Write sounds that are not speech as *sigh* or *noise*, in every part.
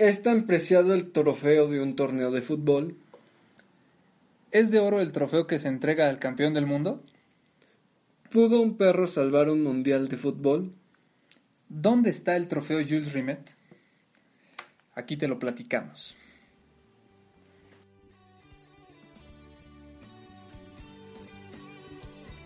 ¿Es tan preciado el trofeo de un torneo de fútbol? ¿Es de oro el trofeo que se entrega al campeón del mundo? ¿Pudo un perro salvar un mundial de fútbol? ¿Dónde está el trofeo Jules Rimet? Aquí te lo platicamos.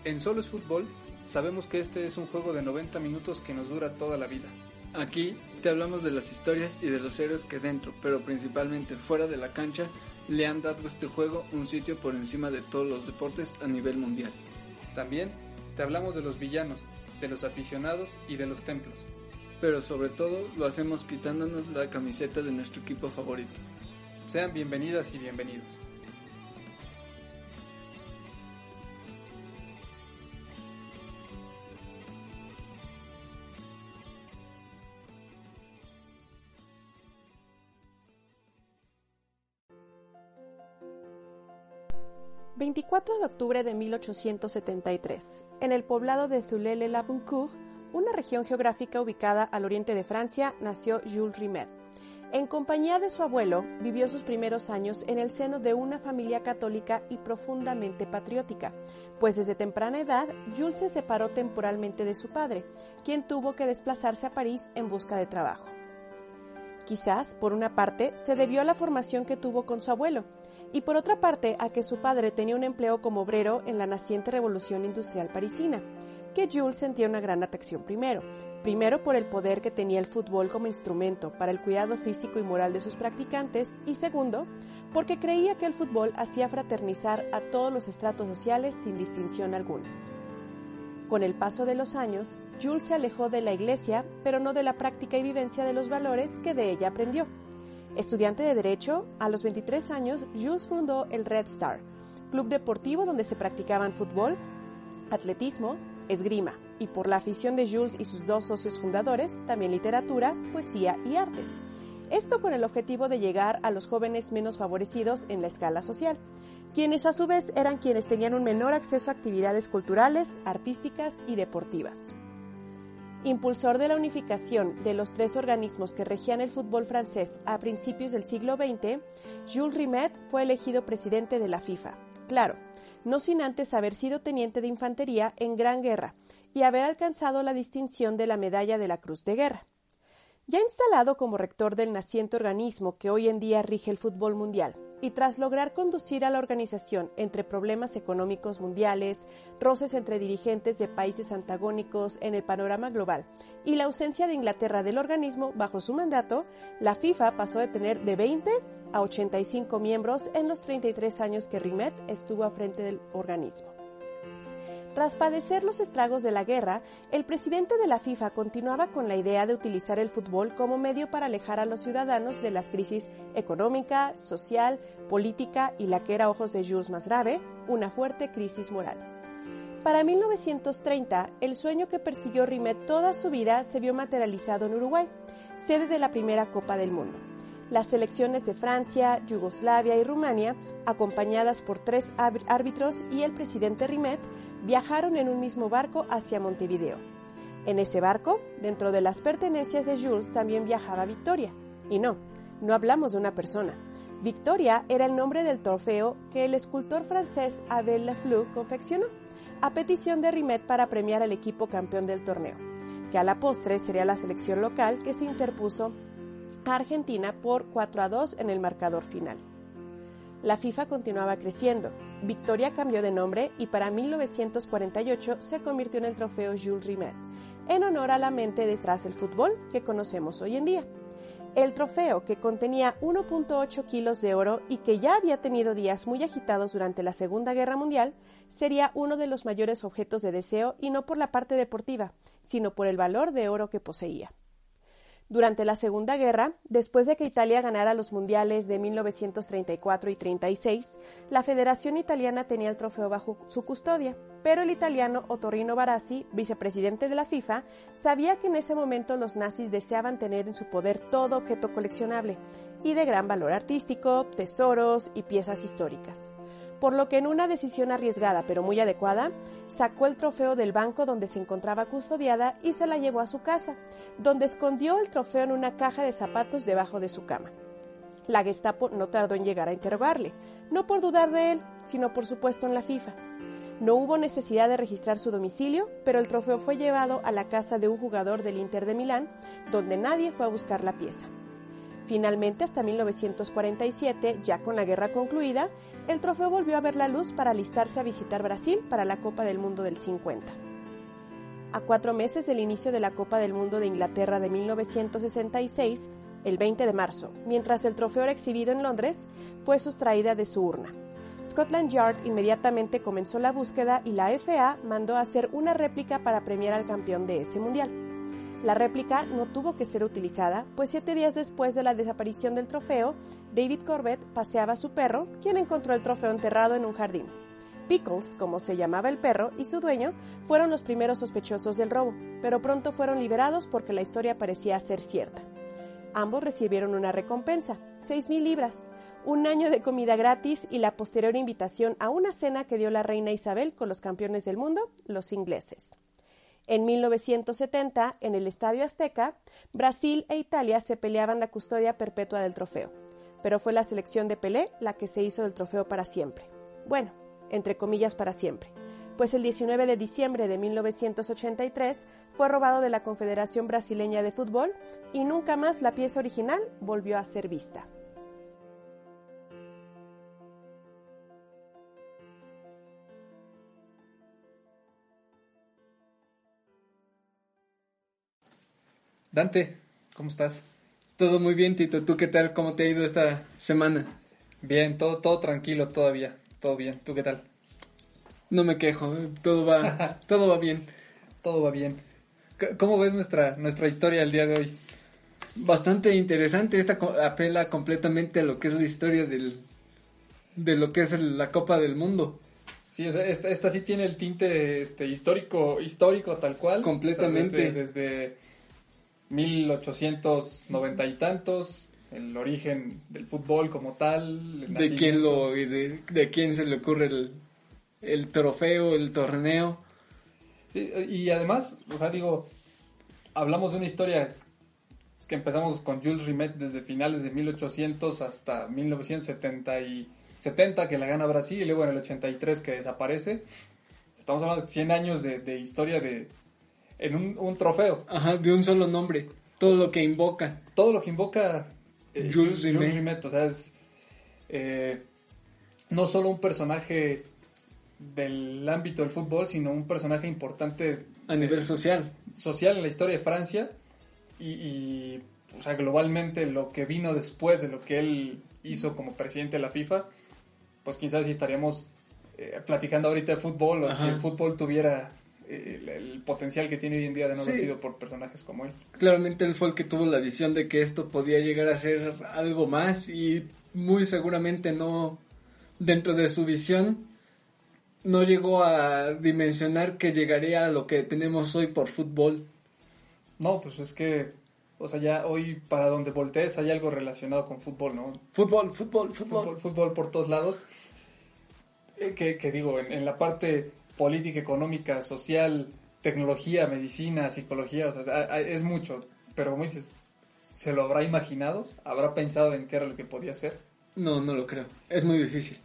En Solo Fútbol sabemos que este es un juego de 90 minutos que nos dura toda la vida. Aquí te hablamos de las historias y de los héroes que dentro, pero principalmente fuera de la cancha, le han dado a este juego un sitio por encima de todos los deportes a nivel mundial. También te hablamos de los villanos, de los aficionados y de los templos. Pero sobre todo lo hacemos quitándonos la camiseta de nuestro equipo favorito. Sean bienvenidas y bienvenidos. 24 de octubre de 1873, en el poblado de Zulele-la-Buncourt, una región geográfica ubicada al oriente de Francia, nació Jules Rimet. En compañía de su abuelo, vivió sus primeros años en el seno de una familia católica y profundamente patriótica, pues desde temprana edad Jules se separó temporalmente de su padre, quien tuvo que desplazarse a París en busca de trabajo. Quizás, por una parte, se debió a la formación que tuvo con su abuelo, y por otra parte a que su padre tenía un empleo como obrero en la naciente revolución industrial parisina, que Jules sentía una gran atracción primero, primero por el poder que tenía el fútbol como instrumento para el cuidado físico y moral de sus practicantes y segundo, porque creía que el fútbol hacía fraternizar a todos los estratos sociales sin distinción alguna. Con el paso de los años, Jules se alejó de la iglesia, pero no de la práctica y vivencia de los valores que de ella aprendió Estudiante de Derecho, a los 23 años, Jules fundó el Red Star, club deportivo donde se practicaban fútbol, atletismo, esgrima, y por la afición de Jules y sus dos socios fundadores, también literatura, poesía y artes. Esto con el objetivo de llegar a los jóvenes menos favorecidos en la escala social, quienes a su vez eran quienes tenían un menor acceso a actividades culturales, artísticas y deportivas. Impulsor de la unificación de los tres organismos que regían el fútbol francés a principios del siglo XX, Jules Rimet fue elegido presidente de la FIFA. Claro, no sin antes haber sido teniente de infantería en Gran Guerra y haber alcanzado la distinción de la Medalla de la Cruz de Guerra. Ya instalado como rector del naciente organismo que hoy en día rige el fútbol mundial, y tras lograr conducir a la organización entre problemas económicos mundiales, roces entre dirigentes de países antagónicos en el panorama global y la ausencia de Inglaterra del organismo bajo su mandato, la FIFA pasó de tener de 20 a 85 miembros en los 33 años que Rimet estuvo a frente del organismo. Tras padecer los estragos de la guerra, el presidente de la FIFA continuaba con la idea de utilizar el fútbol como medio para alejar a los ciudadanos de las crisis económica, social, política y la que era ojos de Jules más grave, una fuerte crisis moral. Para 1930, el sueño que persiguió Rimet toda su vida se vio materializado en Uruguay, sede de la primera Copa del Mundo. Las selecciones de Francia, Yugoslavia y Rumania, acompañadas por tres árbitros y el presidente Rimet, viajaron en un mismo barco hacia Montevideo. En ese barco, dentro de las pertenencias de Jules, también viajaba Victoria. Y no, no hablamos de una persona. Victoria era el nombre del trofeo que el escultor francés Abel Lafleur confeccionó, a petición de Rimet para premiar al equipo campeón del torneo, que a la postre sería la selección local que se interpuso a Argentina por 4 a 2 en el marcador final. La FIFA continuaba creciendo, Victoria cambió de nombre y para 1948 se convirtió en el trofeo Jules Rimet, en honor a la mente detrás del fútbol que conocemos hoy en día. El trofeo, que contenía 1.8 kilos de oro y que ya había tenido días muy agitados durante la Segunda Guerra Mundial, sería uno de los mayores objetos de deseo y no por la parte deportiva, sino por el valor de oro que poseía. Durante la Segunda Guerra, después de que Italia ganara los mundiales de 1934 y 36, la Federación Italiana tenía el trofeo bajo su custodia, pero el italiano Ottorino Barassi, vicepresidente de la FIFA, sabía que en ese momento los nazis deseaban tener en su poder todo objeto coleccionable y de gran valor artístico, tesoros y piezas históricas. por lo que en una decisión arriesgada pero muy adecuada, sacó el trofeo del banco donde se encontraba custodiada y se la llevó a su casa, donde escondió el trofeo en una caja de zapatos debajo de su cama. La Gestapo no tardó en llegar a interrogarle, no por dudar de él, sino por supuesto en la FIFA. No hubo necesidad de registrar su domicilio, pero el trofeo fue llevado a la casa de un jugador del Inter de Milán, donde nadie fue a buscar la pieza. Finalmente, hasta 1947, ya con la guerra concluida, el trofeo volvió a ver la luz para alistarse a visitar Brasil para la Copa del Mundo del 50. A cuatro meses del inicio de la Copa del Mundo de Inglaterra de 1966, el 20 de marzo, mientras el trofeo era exhibido en Londres, fue sustraída de su urna. Scotland Yard inmediatamente comenzó la búsqueda y la FA mandó a hacer una réplica para premiar al campeón de ese mundial. La réplica no tuvo que ser utilizada, pues siete días después de la desaparición del trofeo, David Corbett paseaba a su perro, quien encontró el trofeo enterrado en un jardín. Pickles, como se llamaba el perro, y su dueño fueron los primeros sospechosos del robo, pero pronto fueron liberados porque la historia parecía ser cierta. Ambos recibieron una recompensa, 6.000 libras, un año de comida gratis y la posterior invitación a una cena que dio la reina Isabel con los campeones del mundo, los ingleses. En 1970, en el Estadio Azteca, Brasil e Italia se peleaban la custodia perpetua del trofeo, pero fue la selección de Pelé la que se hizo del trofeo para siempre. Bueno, entre comillas para siempre, pues el 19 de diciembre de 1983 fue robado de la Confederación Brasileña de Fútbol y nunca más la pieza original volvió a ser vista. Dante, ¿cómo estás? Todo muy bien, Tito. ¿Tú qué tal? ¿Cómo te ha ido esta semana? Bien, todo, todo tranquilo todavía. Todo bien. ¿Tú qué tal? No me quejo. Todo va, *laughs* todo va bien. Todo va bien. ¿Cómo ves nuestra, nuestra historia el día de hoy? Bastante interesante. Esta apela completamente a lo que es la historia del, de lo que es la Copa del Mundo. Sí, o sea, esta, esta sí tiene el tinte este, histórico, histórico tal cual. Completamente. Desde, desde 1890 y tantos, el origen del fútbol como tal. De quién, lo, de, de, quién se le ocurre el, el trofeo, el torneo. y además, o sea, digo, hablamos de una historia que empezamos con Jules Rimet desde finales de 1800 hasta 1970 y 70 que la gana Brasil y luego en el 83 que desaparece. Estamos hablando de 100 años de, de historia de, en un, un, trofeo. Ajá, de un solo nombre. Todo lo que invoca. Todo lo que invoca eh, Jules, Jules, Rimet. Rimet. O sea, es eh, no solo un personaje del ámbito del fútbol, sino un personaje importante a nivel de, social. Social en la historia de Francia y, y, o sea, globalmente lo que vino después de lo que él hizo como presidente de la FIFA, pues quién sabe si estaríamos eh, platicando ahorita de fútbol o Ajá. si el fútbol tuviera el, el, potencial que tiene hoy en día de no haber sí. sido por personajes como él. Claramente él fue el que tuvo la visión de que esto podía llegar a ser algo más y muy seguramente no, dentro de su visión, no llegó a dimensionar que llegaría a lo que tenemos hoy por fútbol. No, pues es que, o sea, ya hoy para donde voltees hay algo relacionado con fútbol, ¿no? Fútbol, fútbol, fútbol. Fútbol, fútbol por todos lados. Eh, que, que, digo, en, en la parte política, económica, social, tecnología, medicina, psicología, o sea, es mucho, pero como dices, ¿se lo habrá imaginado? ¿Habrá pensado en qué era lo que podía ser? No, no lo creo, es muy difícil.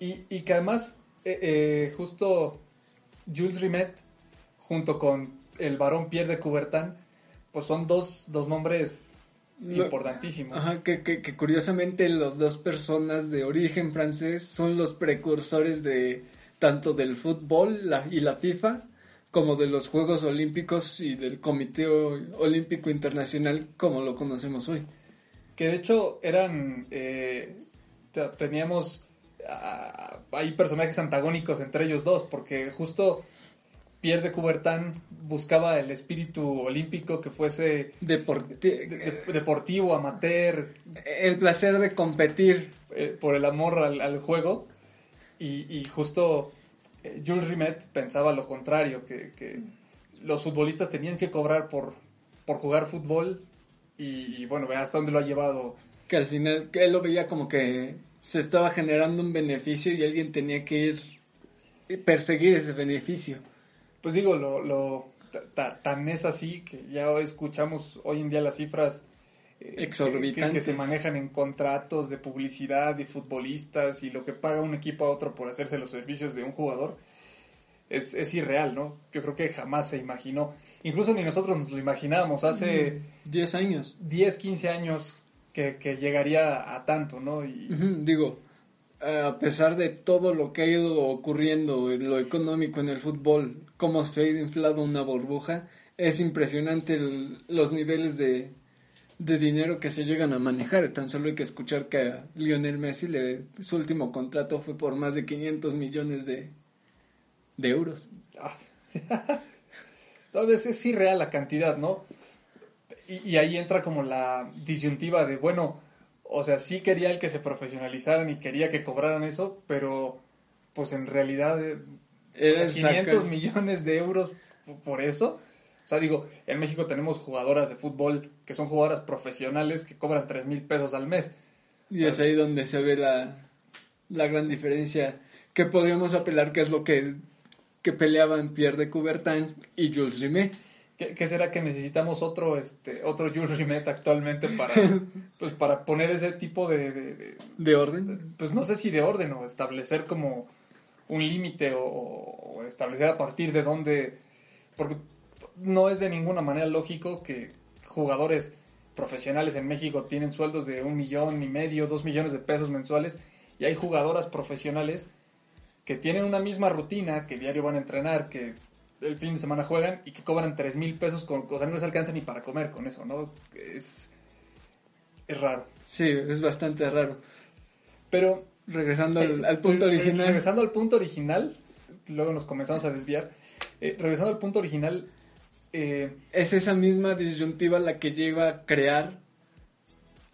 Y, y que además, eh, eh, justo Jules Rimet, junto con el varón Pierre de Coubertin, pues son dos, dos nombres importantísimos. Ajá, que, que, que curiosamente las dos personas de origen francés son los precursores de tanto del fútbol la, y la FIFA como de los Juegos Olímpicos y del Comité Olímpico Internacional como lo conocemos hoy. Que de hecho eran, eh, teníamos, hay personajes antagónicos entre ellos dos, porque justo Pierre de Coubertin buscaba el espíritu olímpico que fuese Deporti de, de, deportivo, amateur. El placer de competir. Eh, por el amor al, al juego y, y justo eh, Jules Rimet pensaba lo contrario, que, que, los futbolistas tenían que cobrar por, por jugar fútbol y, y, bueno, ve hasta dónde lo ha llevado. Que al final, que él lo veía como que se estaba generando un beneficio y alguien tenía que ir perseguir ese beneficio. Pues digo, lo, lo tan es así que ya escuchamos hoy en día las cifras exorbitantes que, se manejan en contratos de publicidad de futbolistas y lo que paga un equipo a otro por hacerse los servicios de un jugador es, es irreal, ¿no? Yo creo que jamás se imaginó, incluso ni nosotros nos lo imaginábamos hace 10 años, 10, 15 años que, que llegaría a tanto, ¿no? Y... Digo, a pesar de todo lo que ha ido ocurriendo en lo económico en el fútbol, cómo se ha inflado una burbuja, es impresionante los niveles de, de, dinero que se llegan a manejar. Tan solo hay que escuchar que a Lionel Messi le, su último contrato fue por más de 500 millones de, de euros. *laughs* Tal vez es irreal la cantidad, ¿no? Y, y ahí entra como la disyuntiva de, bueno, o sea, sí quería el que se profesionalizaran y quería que cobraran eso, pero pues en realidad eh, Era 500 millones de euros por eso. O sea, digo, en México tenemos jugadoras de fútbol que son jugadoras profesionales que cobran 3 mil pesos al mes. Y es ahí donde se ve la, la gran diferencia que podríamos apelar, que es lo que, que peleaban Pierre de Coubertin y Jules Rimet ¿Qué, será que necesitamos otro este otro Jules Rimet actualmente para *laughs* pues para poner ese tipo de, de, orden? Pues no sé si de orden o establecer como un límite o, establecer a partir de dónde porque no es de ninguna manera lógico que jugadores profesionales en México tienen sueldos de un millón y medio, dos millones de pesos mensuales y hay jugadoras profesionales que tienen una misma rutina, que diario van a entrenar, que el fin de semana juegan y que cobran tres mil pesos, con, o sea, no les alcanza ni para comer con eso, ¿no? Es, es raro. Sí, es bastante raro. Pero... Regresando al, eh, punto eh, original. regresando al punto original, luego nos comenzamos a desviar. Eh, regresando al punto original... es esa misma disyuntiva la que lleva a crear,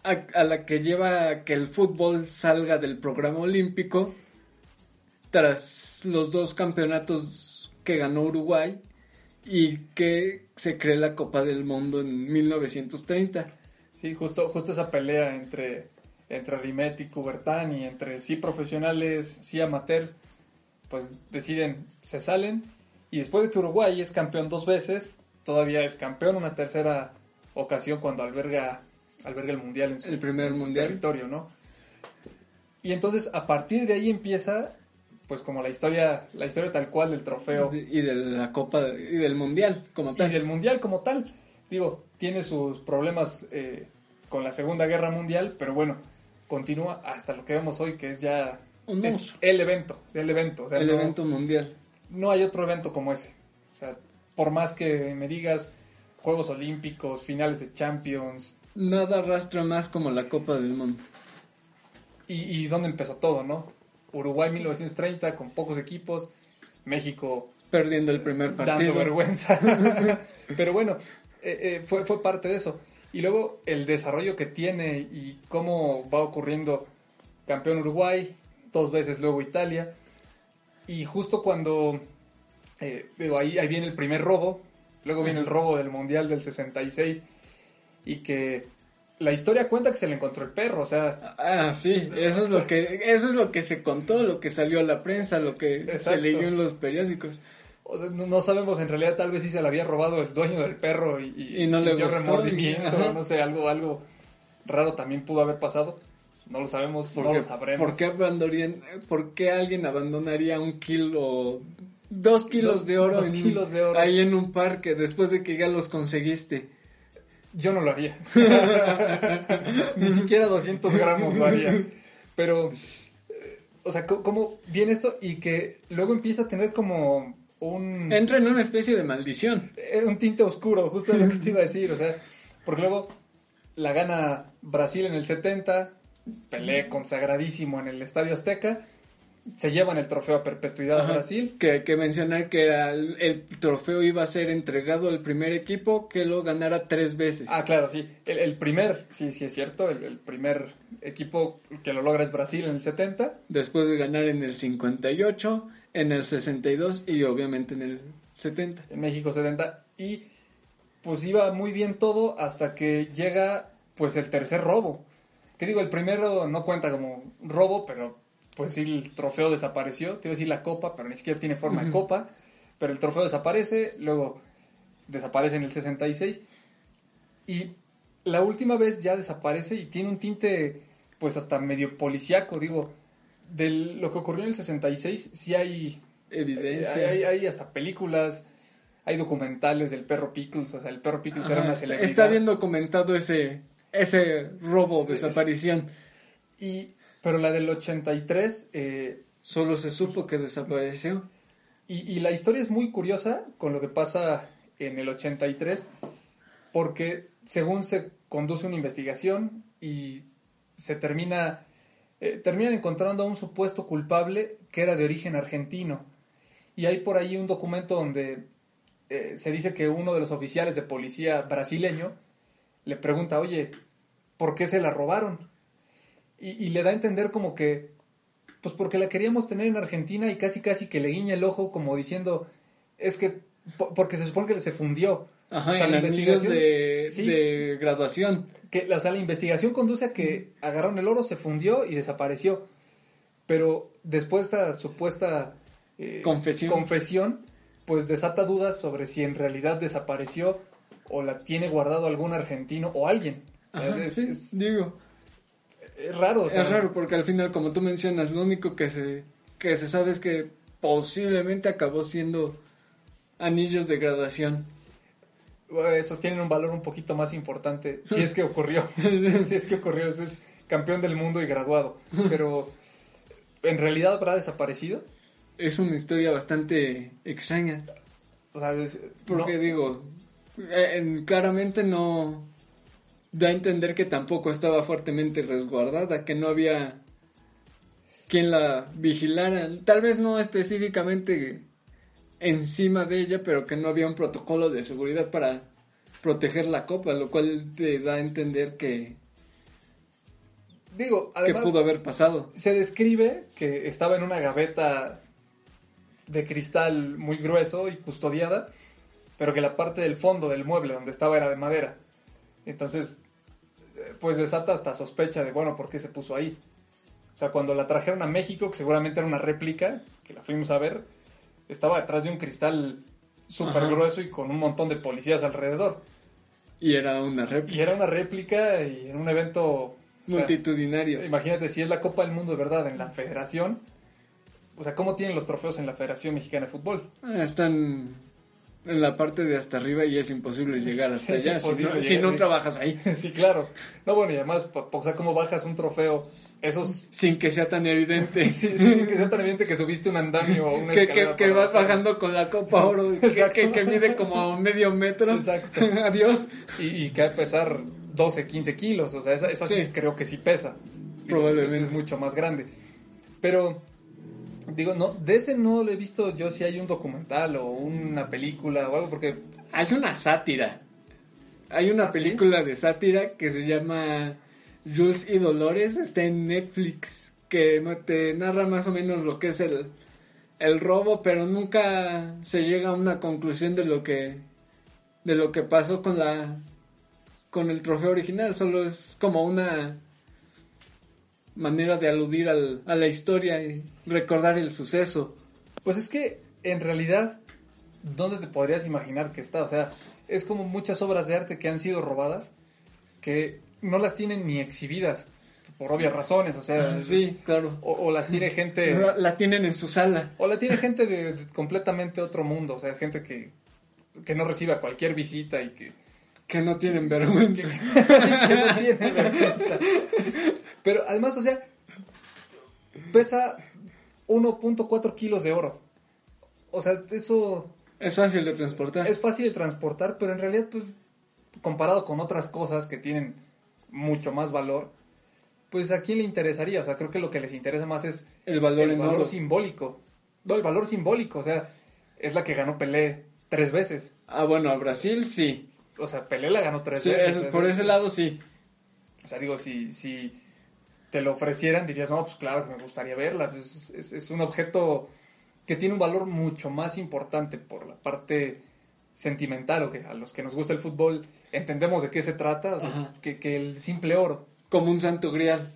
a, la que lleva a que el fútbol salga del programa olímpico tras los dos campeonatos que ganó Uruguay y que se cree la Copa del Mundo en 1930. Sí, justo, justo esa pelea entre, entre Rimet y Coubertin y entre sí profesionales, sí amateurs, pues deciden, se salen y después de que Uruguay es campeón dos veces, todavía es campeón una tercera ocasión cuando alberga, alberga el mundial en su, el primer mundial. territorio, ¿no? Y entonces a partir de ahí empieza pues como la historia, la historia tal cual del trofeo. Y de la Copa, y del Mundial como tal. Y del Mundial como tal. Digo, tiene sus problemas eh, con la Segunda Guerra Mundial, pero bueno, continúa hasta lo que vemos hoy, que es ya el evento, el evento. el evento mundial. No hay otro evento como ese. O sea, por más que me digas Juegos Olímpicos, finales de Champions. Nada arrastra más como la Copa del Mundo. Y, y dónde empezó todo, ¿no? Uruguay 1930 con pocos equipos, México perdiendo el primer partido. Dando vergüenza. *laughs* Pero bueno, eh, eh, fue, fue parte de eso. Y luego el desarrollo que tiene y cómo va ocurriendo campeón Uruguay, dos veces luego Italia. Y justo cuando, eh, ahí, ahí viene el primer robo, luego viene el robo del Mundial del 66 y que la historia cuenta que se le encontró el perro, o sea. Ah, sí, eso es lo que, eso es lo que se contó, lo que salió a la prensa, lo que se leyó en los periódicos. no, sabemos, en realidad tal vez sí se le había robado el dueño del perro y, no le gustó, remordimiento, no sé, algo, algo raro también pudo haber pasado. No lo sabemos, no lo sabremos. ¿por qué, ¿Por qué alguien abandonaría un kilo, dos kilos, de, oro kilos de oro ahí en un parque después de que ya los conseguiste? Yo no lo haría. *laughs* Ni siquiera 200 gramos lo haría. Pero, eh, o sea, ¿cómo viene esto? Y que luego empieza a tener como un... Entra en una especie de maldición. Eh, un tinte oscuro, justo lo que te iba a decir. O sea, porque luego la gana Brasil en el 70, Pelé consagradísimo en el Estadio Azteca se llevan el trofeo a perpetuidad a Brasil. Que, que mencionar que el, trofeo iba a ser entregado al primer equipo que lo ganara tres veces. Ah, claro, sí. El, primer, sí, sí es cierto, el, primer equipo que lo logra es Brasil en el 70. Después de ganar en el 58, en el 62 y obviamente en el 70. En México 70. Y pues iba muy bien todo hasta que llega pues el tercer robo Que digo, el primero no cuenta como robo, pero pues sí, el trofeo desapareció. Te iba a decir la copa, pero ni siquiera tiene forma de copa. Pero el trofeo desaparece, luego desaparece en el 66. Y la última vez ya desaparece y tiene un tinte, pues hasta medio policíaco. Digo, de lo que ocurrió en el 66, sí hay Evidencia. Hay, hay hasta películas, hay documentales del perro Pickles. O sea, el perro Pickles era una celebridad. está bien documentado ese, ese robo, Sí, desaparición. Y, pero la del 83, eh, Solo se supo que desapareció. y, la historia es muy curiosa con lo que pasa en el 83, porque según se conduce una investigación y se termina, eh, encontrando a un supuesto culpable que era de origen argentino. Y hay por ahí un documento donde eh, se dice que uno de los oficiales de policía brasileño le pregunta, oye, ¿por qué se la robaron? Y, y le da a entender como que, pues porque la queríamos tener en Argentina y casi casi que le guiña el ojo como diciendo, es que, po- porque se supone que se fundió. Ajá, O sea, en la investigación- de, Sí. de graduación. Que, o sea, la investigación conduce a que agarraron el oro, se fundió y desapareció. Pero después de esta supuesta eh, Confesión. confesión, pues desata dudas sobre si en realidad desapareció o la tiene guardado algún argentino o alguien. Ajá, es, sí, es- digo. Es raro. o sea, es raro porque al final, como tú mencionas, lo único que se, que se sabe es que posiblemente acabó siendo anillos de graduación. Esos tienen un valor un poquito más importante. Si es que ocurrió. *laughs* si es que ocurrió. ese Es campeón del mundo y graduado. Pero, ¿en realidad habrá desaparecido? Es una historia bastante extraña. O sea, es- Porque no. digo, eh, en- claramente no da a entender que tampoco estaba fuertemente resguardada, que no había quien la vigilara. Tal vez no específicamente encima de ella, pero que no había un protocolo de seguridad para proteger la copa, lo cual te da a entender que, Digo, que además, pudo haber pasado. se describe que estaba en una gaveta de cristal muy grueso y custodiada, pero que la parte del fondo del mueble donde estaba era de madera. Entonces, pues desata hasta sospecha de, bueno, ¿por qué se puso ahí? O sea, cuando la trajeron a México, que seguramente era una réplica, que la fuimos a ver, estaba detrás de un cristal súper grueso y con un montón de policías alrededor. Y era una réplica Y era una réplica y en un evento... o sea, multitudinario. Imagínate, si es la Copa del Mundo de verdad en la federación, o sea, ¿cómo tienen los trofeos en la Federación Mexicana de Fútbol? Ah, Están en la parte de hasta arriba y es imposible llegar hasta allá si no, si trabajas ahí. *laughs* sí, claro. No, bueno, y además, o sea, ¿cómo bajas un trofeo? Esos... Sin que sea tan evidente. *laughs* Sí, sí, que sea tan evidente que subiste un andamio o una que, que, escalera que vas bajando con la copa oro que, que, que mide como medio metro. Exacto. *laughs* Adiós. Y, y que va a pesar 12, 15 kilos, o sea, esa, esa sí. Sí. creo que sí pesa. Probablemente. es mucho más grande. Pero, digo, no, de ese no lo he visto yo si hay un documental o una película o algo, porque Hay una sátira. Hay una ¿Ah, sí? película de sátira que se llama Jules y Dolores. Está en Netflix. Que te narra más o menos lo que es el, el robo, pero nunca se llega a una conclusión de lo que de lo que pasó con la con el trofeo original. Solo es como una manera de aludir al- a la historia y recordar el suceso. Pues es que en realidad, ¿dónde te podrías imaginar que está? O sea, es como muchas obras de arte que han sido robadas que no las tienen ni exhibidas por obvias razones, o sea, Sí, claro. o, o las tiene *laughs* gente La, la tienen en su sala. o la tiene gente de, de completamente otro mundo, o sea, gente que que no reciba cualquier visita y que, Que no tienen vergüenza. *laughs* que no tiene vergüenza. *laughs* Pero además, o sea, pesa 1.4 kilos de oro. O sea, eso Es fácil de transportar. es fácil de transportar, pero en realidad, pues, comparado con otras cosas que tienen mucho más valor, pues a quién le interesaría. O sea, creo que lo que les interesa más es el valor el valor simbólico. No, el valor simbólico, o sea, es la que ganó Pelé tres veces. Ah, bueno, a Brasil sí. O sea, Pelé la ganó tres Sí, veces. es- por es- ese lado sí. O sea, digo, si, si te lo ofrecieran, dirías, no, pues claro que me gustaría verla. Es, es- es un objeto que tiene un valor mucho más importante por la parte sentimental, o que a los que nos gusta el fútbol entendemos de qué se trata, o sea, Ajá. que, que el simple oro. como un santo grial.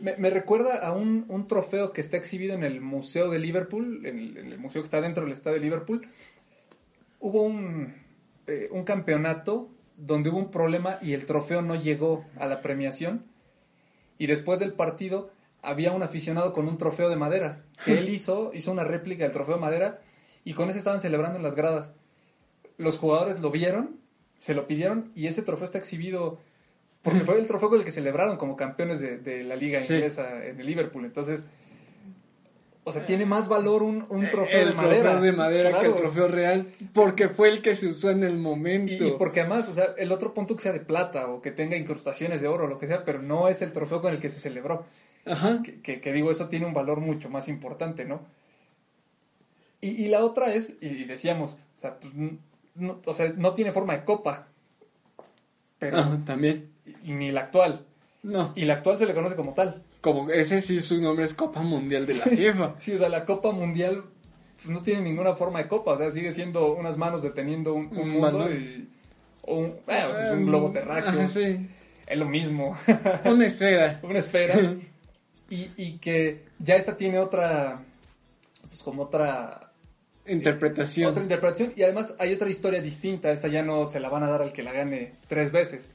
Me, me recuerda a un, un trofeo que está exhibido en el Museo de Liverpool, en el, en el museo que está dentro del estadio de Liverpool. Hubo un, eh, un campeonato donde hubo un problema y el trofeo no llegó a la premiación. Y después del partido había un aficionado con un trofeo de madera que él *laughs* hizo, hizo una réplica del trofeo de madera y con ese estaban celebrando en las gradas. Los jugadores lo vieron, se lo pidieron y ese trofeo está exhibido porque fue el trofeo con el que celebraron como campeones de, de la liga Sí. inglesa en el Liverpool. Entonces, o sea, tiene más valor un, un trofeo el de madera. trofeo de madera que el trofeo real, porque fue el que se usó en el momento. Y, y porque además, o sea, el otro punto que sea de plata o que tenga incrustaciones de oro o lo que sea, pero no es el trofeo con el que se celebró. Ajá. Que, que- que digo, eso tiene un valor mucho más importante, ¿no? Y, y la otra es, y, decíamos, o sea, pues, no, o sea, no tiene forma de copa, pero Ajá, también. ni la actual. No, Y la actual se le conoce como tal. Como ese sí su nombre es Copa Mundial de la FIFA. Sí, o sea, la Copa Mundial no tiene ninguna forma de copa, o sea, sigue siendo unas manos deteniendo un, un Un mundo y, o un, bueno, pues, un globo terráqueo. Ajá, sí. Es lo mismo. *laughs* Una esfera. una esfera *laughs* y, y que ya esta tiene otra pues como otra Interpretación. otra interpretación y además hay otra historia distinta esta ya no se la van a dar al que la gane tres veces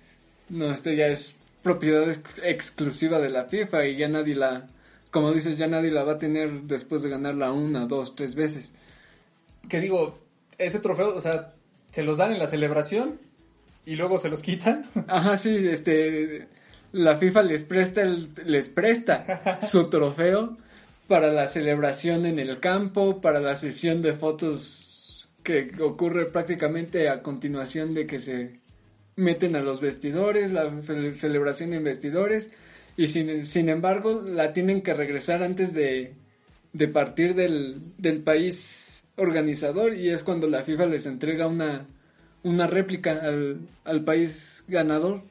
No, esto ya es propiedad ex- exclusiva de la FIFA y ya nadie la, como dices, ya nadie la va a tener después de ganarla una, dos, tres veces. que digo ese trofeo o sea se los dan en la celebración y luego se los quitan *laughs* Ajá, sí, este, la FIFA les presta, el- les presta *laughs* su trofeo para la celebración en el campo, para la sesión de fotos que ocurre prácticamente a continuación de que se meten a los vestidores, la celebración en vestidores, y sin, sin embargo la tienen que regresar antes de, de partir del, del país organizador y es cuando la FIFA les entrega una, una réplica al, al país ganador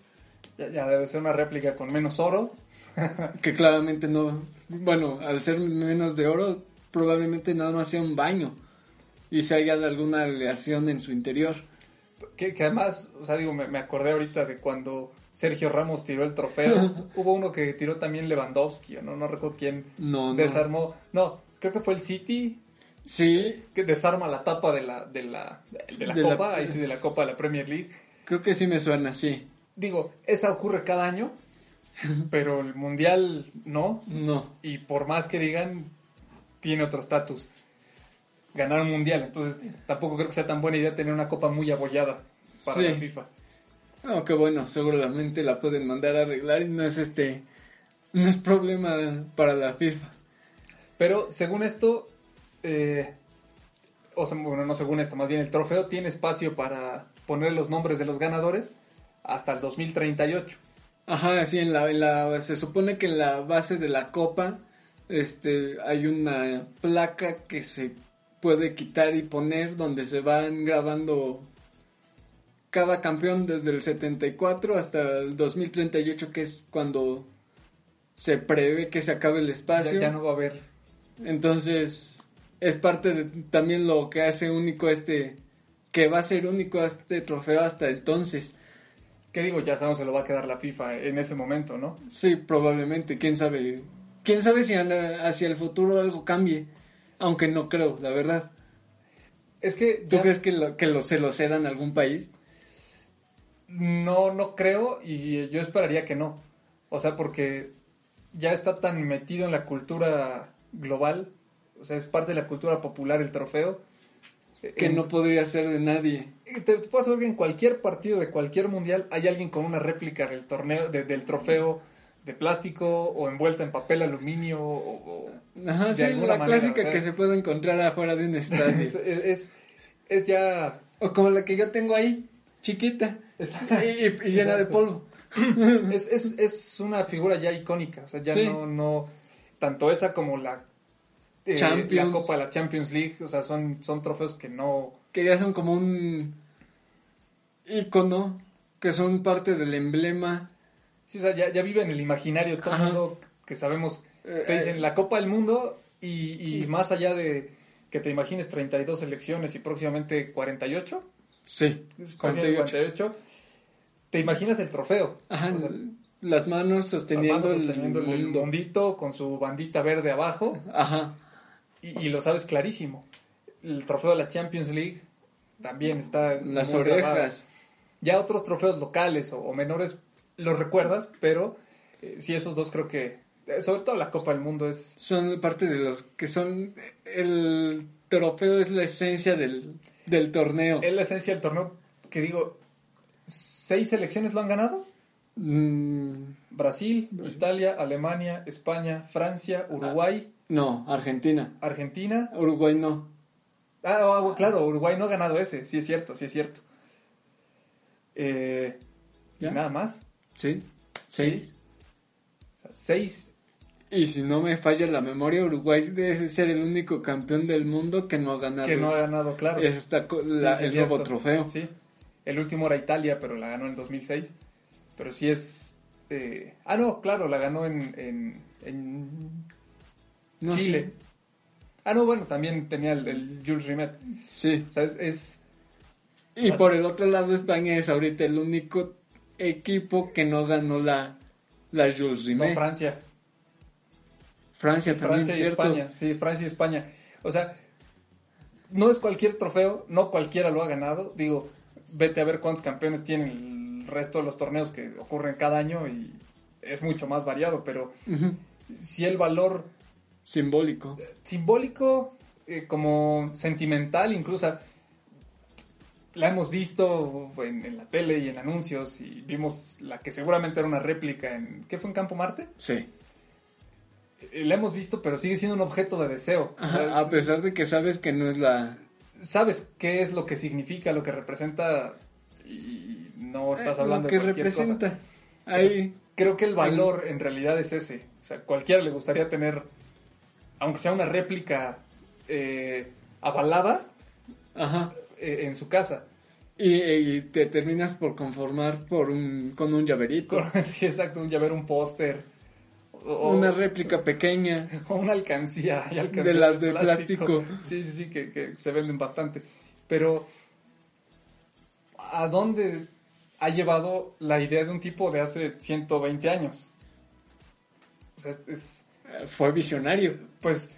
ya, ya debe ser una réplica con menos oro *laughs* que claramente no, bueno, al ser menos de oro, probablemente nada más sea un baño y se haya alguna aleación en su interior. Que, que además o sea digo me, me acordé ahorita de cuando Sergio Ramos tiró el trofeo. *laughs* Hubo uno que tiró también Lewandowski o no no recuerdo quién. No, desarmó no creo que fue el City. Sí, que desarma la tapa de la, de la, de la De la- copa, *laughs* ahí sí, de la copa de la Premier League. creo que sí me suena, sí. Digo, esa ocurre cada año, *laughs* pero el mundial no, No, y por más que digan, tiene otro estatus. Ganar un mundial, entonces tampoco creo que sea tan buena idea tener una copa muy abollada para Sí. la FIFA. no, que bueno, seguramente la pueden mandar a arreglar y no es este, no es problema para la FIFA. Pero según esto, eh, o sea, bueno, no según esto, más bien el trofeo tiene espacio para poner los nombres de los ganadores hasta el 2038. Ajá, sí, en la, en la, se supone que en la base de la copa este, hay una placa que se puede quitar y poner donde se van grabando cada campeón desde el 74 hasta el 2038, que es cuando se prevé que se acabe el Ya, espacio. ya no va a haber Entonces, es parte de también lo que hace único este, que va a ser único este trofeo hasta entonces. ¿Qué digo? Ya sabemos se lo va a quedar la FIFA en ese momento, ¿no? Sí, probablemente, quién sabe. Quién sabe si hacia el futuro algo cambie, aunque no creo, la verdad. Es que ¿Tú ya- crees que, lo, que lo, se lo cedan a algún país? no, no creo y yo esperaría que no. O sea, porque ya está tan metido en la cultura global, o sea, es parte de la cultura popular el trofeo. Que En- no podría ser de nadie. Te, te puedo asegurar que en cualquier partido de cualquier mundial hay alguien con una réplica del torneo, de- del trofeo de plástico o envuelta en papel aluminio o, o- Ajá, De sí, alguna la manera, clásica que se puede encontrar afuera de un *laughs* estadio. es, es, es ya o como la que yo tengo ahí, chiquita, y, y- y llena de polvo. es, es, es una figura ya icónica, o sea, ya Sí. no, no, tanto esa como la, eh, Champions. la Copa, la Champions League, o sea, son, son trofeos que no, Que ya son como un ícono, que son parte del emblema. Sí, o sea, ya, ya vive en el imaginario todo el Ajá. mundo que sabemos, Eh, te dicen la Copa del Mundo y, y más allá de que te imagines 32 elecciones y próximamente 48, Sí, 48, 48. te imaginas el trofeo. Ajá, O sea, las manos sosteniendo, el el, mundito con su bandita verde abajo Ajá. y, y lo sabes clarísimo. El trofeo de la Champions League también está Las grabado. orejas. Ya otros trofeos locales o, o menores los recuerdas, pero eh, sí esos dos creo que eh, sobre todo la Copa del Mundo es Son parte de los que son. El trofeo es la esencia del, del torneo. es la esencia del torneo que digo seis selecciones lo han ganado. Mm, Brasil, Italia, Alemania, España, Francia, Uruguay, no, Argentina. Argentina. Uruguay no. Ah, ah, claro, Uruguay no ha ganado ese, sí es cierto, sí es cierto. Eh, nada más. Sí. Seis. O sea, seis. Y si no me falla la memoria, Uruguay debe ser el único campeón del mundo que no ha ganado. Que no ha ganado, claro. es esta Sí, sí, el nuevo trofeo. Sí. El último era Italia, pero la ganó en 2006. Pero sí es. eh, Ah, no, claro, la ganó en, en, en No, Chile. Ah, no, bueno, también tenía el, el Jules Rimet. Sí. O sea, es, es- Y por el otro lado, España es ahorita el único equipo que no ganó la, la Jules no. Francia. Francia también, Francia y ¿cierto? España, sí, Francia y España. O sea, no es cualquier trofeo, no cualquiera lo ha ganado. Digo, vete a ver cuántos campeones tienen el resto de los torneos que ocurren cada año y es mucho más variado, pero si el valor Simbólico. simbólico, eh, como sentimental, incluso la hemos visto en, en la tele y en anuncios y vimos la que seguramente era una réplica en, ¿qué fue en Campo Marte? Sí. Eh, La hemos visto, pero sigue siendo un objeto de deseo. Ajá, a es- pesar de que sabes que no es la... sabes qué es lo que significa, lo que representa y no estás eh, hablando lo que de cualquier representa. cosa. Ahí, Creo que el valor en realidad es ese. O sea, cualquiera le gustaría tener, aunque sea una réplica eh, avalada ajá. Eh, en su casa. Y, y te terminas por conformar por un, con un llaverito. Con- *laughs* sí, exacto, un llavero, un póster. Una réplica pequeña. *laughs* o una alcancía. hay De las de plástico. Sí, sí, sí, que, que se venden bastante. Pero, ¿a dónde ha llevado la idea de un tipo de hace 120 años? O sea, es, Eh, Fue visionario. pues...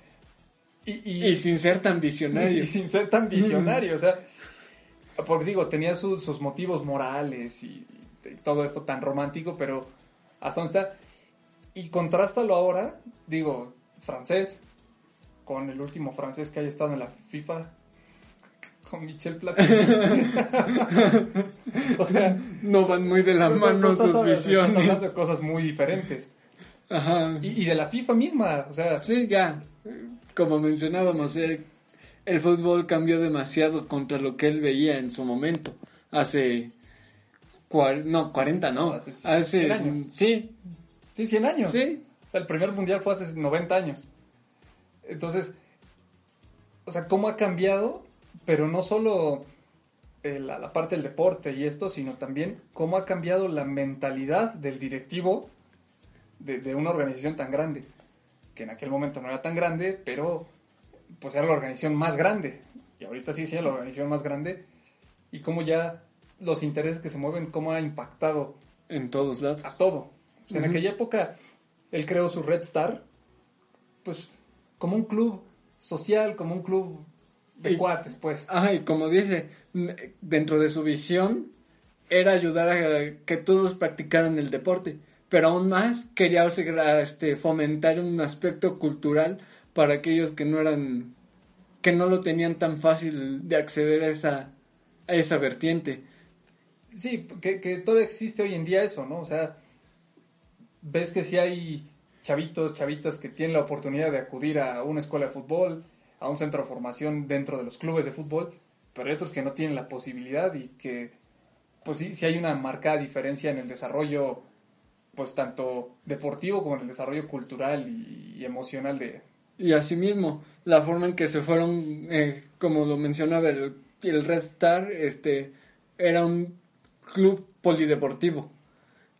Y, y- Y sin ser tan visionario. *laughs* y sin ser tan visionario, o sea, porque digo, tenía su- sus motivos morales y, y todo esto tan romántico, pero hasta dónde está. Y contrástalo ahora, digo, francés, con el último francés que haya estado en la FIFA, *laughs* con Michel Platini. *laughs* o sea, No van muy de la no- no mano estás sus estás hablando visiones. de cosas muy diferentes. Ajá. Y, y de la FIFA misma, o sea, Sí, ya. Como mencionábamos, el, el fútbol cambió demasiado contra lo que él veía en su momento. Hace. cuar- no, 40 no. Hace Hace. 100 años. Sí, sí, 100 años. sí. O sea, el primer mundial fue hace 90 años. Entonces, o sea, cómo ha cambiado, pero no solo eh, la, la parte del deporte y esto, sino también cómo ha cambiado la mentalidad del directivo de, de una organización tan grande, que en aquel momento no era tan grande, pero pues era la organización más grande, y ahorita sí, sí, la organización más grande, y cómo ya los intereses que se mueven, cómo ha impactado En todos lados. a todo. O sea, en Ujú. aquella época él creó su Red Star, pues como un club social, como un club de Y- cuates, pues. Ajá, y como dice, dentro de su visión era ayudar a que todos practicaran el deporte, pero aún más quería o sea, este, fomentar un aspecto cultural para aquellos que no eran, que no lo tenían tan fácil de acceder a esa, a esa vertiente. Sí, que, que todavía existe hoy en día eso, ¿no? O sea, ves que si hay chavitos, chavitas que tienen la oportunidad de acudir a una escuela de fútbol, a un centro de formación dentro de los clubes de fútbol, pero hay otros que no tienen la posibilidad y que, pues sí, sí hay una marcada diferencia en el desarrollo, pues tanto deportivo como en el desarrollo cultural y emocional de... Y asimismo, la forma en que se fueron, eh, como lo mencionaba el, el Red Star, este, era un club polideportivo.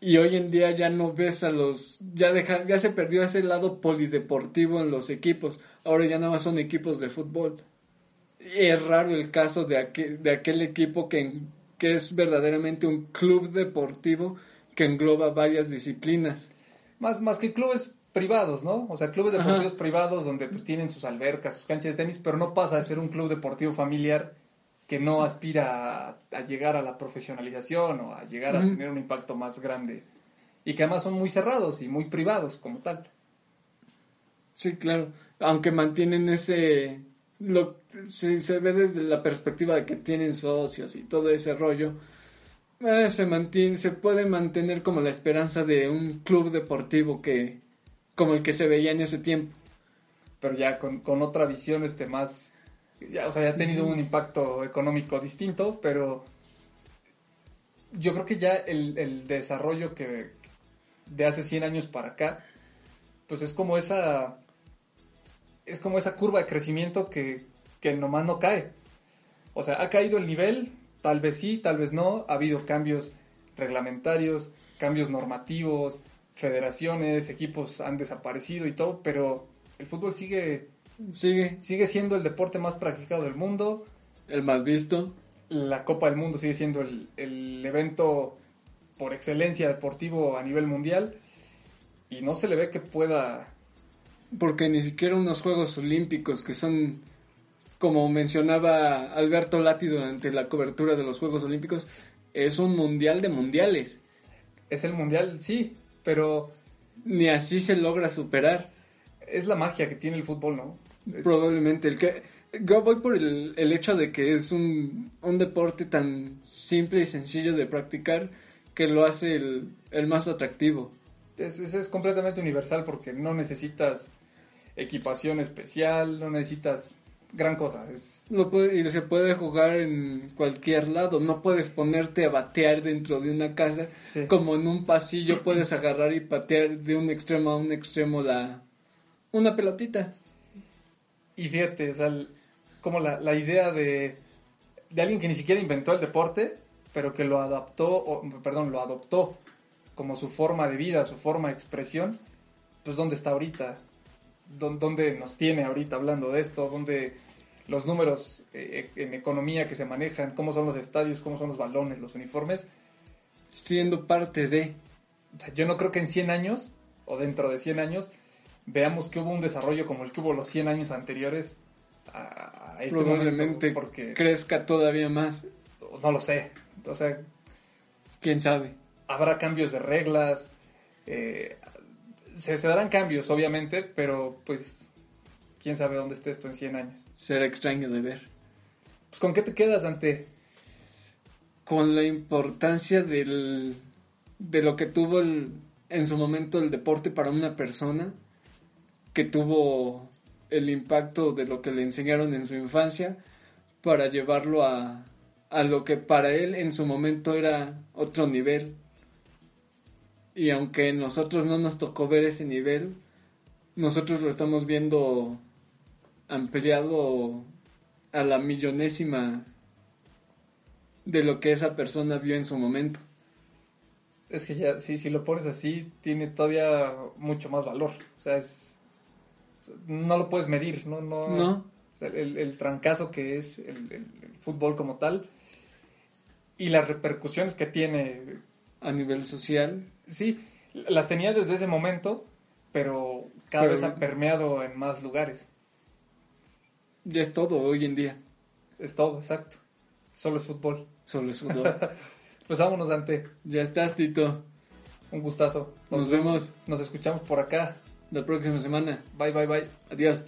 Y hoy en día ya no ves a los, ya deja, ya se perdió ese lado polideportivo en los equipos. Ahora ya nada más son equipos de fútbol. Es raro el caso de aquel, de aquel equipo que, que es verdaderamente un club deportivo que engloba varias disciplinas. Más, más que clubes privados, ¿no? O sea, clubes deportivos privados donde pues tienen sus albercas, sus canchas de tenis, pero no pasa de ser un club deportivo familiar que no aspira a, a llegar a la profesionalización o a llegar a tener un impacto más grande. Y que además son muy cerrados y muy privados como tal. Sí, claro. Aunque mantienen ese... Lo, si se ve desde la perspectiva de que tienen socios y todo ese rollo, eh, se mantiene, se puede mantener como la esperanza de un club deportivo que como el que se veía en ese tiempo. pero ya con, con otra visión este más ya, o sea, ya ha tenido un impacto económico distinto, pero yo creo que ya el, el desarrollo que de hace 100 años para acá, pues es como esa es como esa curva de crecimiento que, que nomás no cae. O sea, ha caído el nivel, tal vez sí, tal vez no, ha habido cambios reglamentarios, cambios normativos, federaciones, equipos han desaparecido y todo, pero el fútbol sigue, Sigue, sigue siendo el deporte más practicado del mundo, el más visto. la Copa del Mundo sigue siendo el, el evento por excelencia deportivo a nivel mundial y no se le ve que pueda Porque ni siquiera unos Juegos Olímpicos que son, como mencionaba Alberto Lati durante la cobertura de los Juegos Olímpicos, es un mundial de mundiales. es el mundial, sí, pero Ni así se logra superar. es la magia que tiene el fútbol, ¿no? Probablemente. El que, yo voy por el, el hecho de que es un, un deporte tan simple y sencillo de practicar que lo hace el, el más atractivo. Es, es, es completamente universal porque no necesitas equipación especial, no necesitas gran cosa. Es, Lo puede, y se puede jugar en cualquier lado. No puedes ponerte a batear dentro de una casa. Sí. Como en un pasillo puedes agarrar y patear de un extremo a un extremo la una pelotita. y fíjate, o sea, el- como la, la idea de, de alguien que ni siquiera inventó el deporte, pero que lo adaptó, o, perdón, lo adoptó como su forma de vida, su forma de expresión, pues ¿dónde está ahorita? ¿Dó- ¿Dónde nos tiene ahorita hablando de esto? ¿Dónde los números eh, en economía que se manejan? ¿Cómo son los estadios? ¿Cómo son los balones? ¿Los uniformes? Siendo parte de. O sea, yo no creo que en 100 años, o dentro de 100 años, veamos que hubo un desarrollo como el que hubo los 100 años anteriores a, a este probablemente momento, porque crezca todavía más. no lo sé. O sea, Quién sabe. habrá cambios de reglas, eh, se, se darán cambios, obviamente, pero pues, quién sabe dónde esté esto en 100 años. Será extraño de ver. Pues, ¿con qué te quedas, Dante? con la importancia del, de lo que tuvo el- en su momento el deporte para una persona, que tuvo el impacto de lo que le enseñaron en su infancia, para llevarlo a, a lo que para él en su momento era otro nivel. Y aunque nosotros no nos tocó ver ese nivel, nosotros lo estamos viendo ampliado a la millonésima de lo que esa persona vio en su momento. Es que ya, si, si lo pones así, tiene todavía mucho más valor. O sea, es, no lo puedes medir, ¿no? No. ¿No? O sea, El, el trancazo que es el, el- el fútbol como tal y las repercusiones que tiene. A nivel social, Sí, las tenía desde ese momento, pero cada Pero- vez ha permeado en más lugares. ya es todo hoy en día. Es todo, exacto. Solo es fútbol. Solo es fútbol. *laughs* Pues vámonos, Dante. ya estás, Tito. Un gustazo. Nos vemos Nos escuchamos por acá. la próxima semana. Bye, bye, bye. Adiós.